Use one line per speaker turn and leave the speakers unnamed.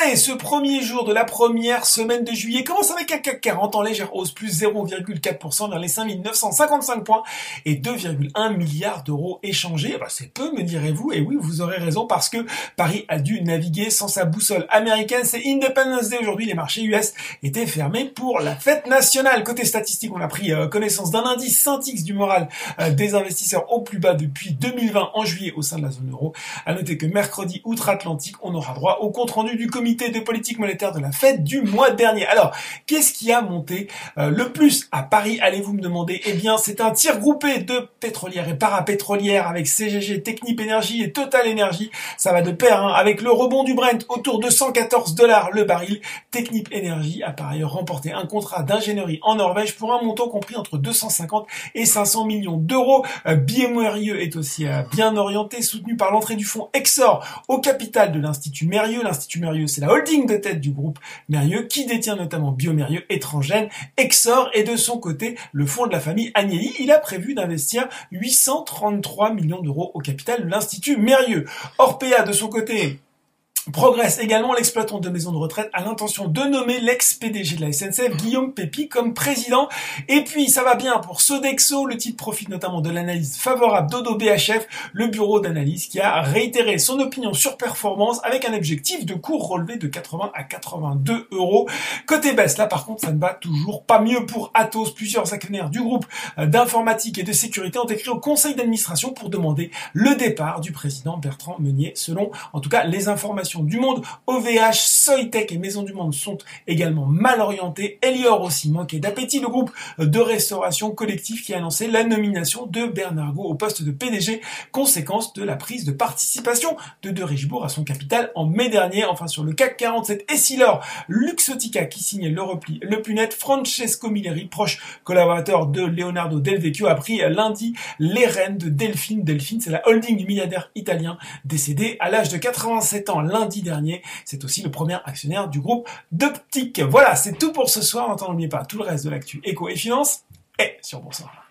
Ce premier jour de la première semaine de juillet commence avec un CAC 40 en légère hausse, plus 0,4% vers les 5955 points et 2,1 milliards d'euros échangés. Bah, c'est peu, me direz-vous, et oui, vous aurez raison, parce que Paris a dû naviguer sans sa boussole américaine. C'est Independence Day aujourd'hui, les marchés US étaient fermés pour la fête nationale. Côté statistique, on a pris euh, connaissance d'un indice Syntix du moral euh, des investisseurs au plus bas depuis 2020 en juillet au sein de la zone euro. À noter que mercredi outre-Atlantique, on aura droit au compte rendu du comité de politique monétaire de la Fed du mois dernier. Alors, qu'est-ce qui a monté euh, le plus à Paris Allez-vous me demander? Eh bien, c'est un tir groupé de pétrolières et parapétrolières avec CGG, Technip Energy et Total Energy. Ça va de pair hein, avec le rebond du Brent autour de 114 dollars le baril. Technip Energy a par ailleurs remporté un contrat d'ingénierie en Norvège pour un montant compris entre 250 et 500 millions d'euros. Euh, est aussi euh, bien orienté, soutenu par l'entrée du fonds Exor au capital de l'Institut Mérieux. L'Institut Mérieux, c'est la holding de tête du groupe Mérieux qui détient notamment Biomérieux et Transgène. Exor est de son côté le fonds de la famille Agnelli. Il a prévu d'investir 833 millions d'euros au capital de l'Institut Mérieux. Orpea de son côté Progresse également l'exploitant de maison de retraite a l'intention de nommer l'ex-PDG de la SNCF, Guillaume Pépi, comme président. Et puis, ça va bien pour Sodexo. Le titre profite notamment de l'analyse favorable d'Odo BHF, le bureau d'analyse qui a réitéré son opinion sur performance avec un objectif de cours relevé de 80 à 82 euros. Côté baisse, là par contre, ça ne va toujours pas mieux pour Atos. Plusieurs actionnaires du groupe d'informatique et de sécurité ont écrit au conseil d'administration pour demander le départ du président Bertrand Meunier, selon en tout cas les informations du Monde. OVH, Soitec et Maison du Monde sont également mal orientés. Elior aussi manquait d'appétit. Le groupe de restauration collective qui a annoncé la nomination de Bernard au poste de PDG, conséquence de la prise de participation de De Richebourg à son capital en mai dernier. Enfin, sur le CAC 47, Essilor, Luxotica qui signe le repli le plus net. Francesco Milleri, proche collaborateur de Leonardo Del Vecchio, a pris lundi les rênes de Delphine. Delphine, c'est la holding du milliardaire italien décédé à l'âge de 87 ans lundi dernier. C'est aussi le premier actionnaire du groupe d'Optique. Voilà, c'est tout pour ce soir. N'oubliez pas tout le reste de l'actu éco et finance et sur Boursorama.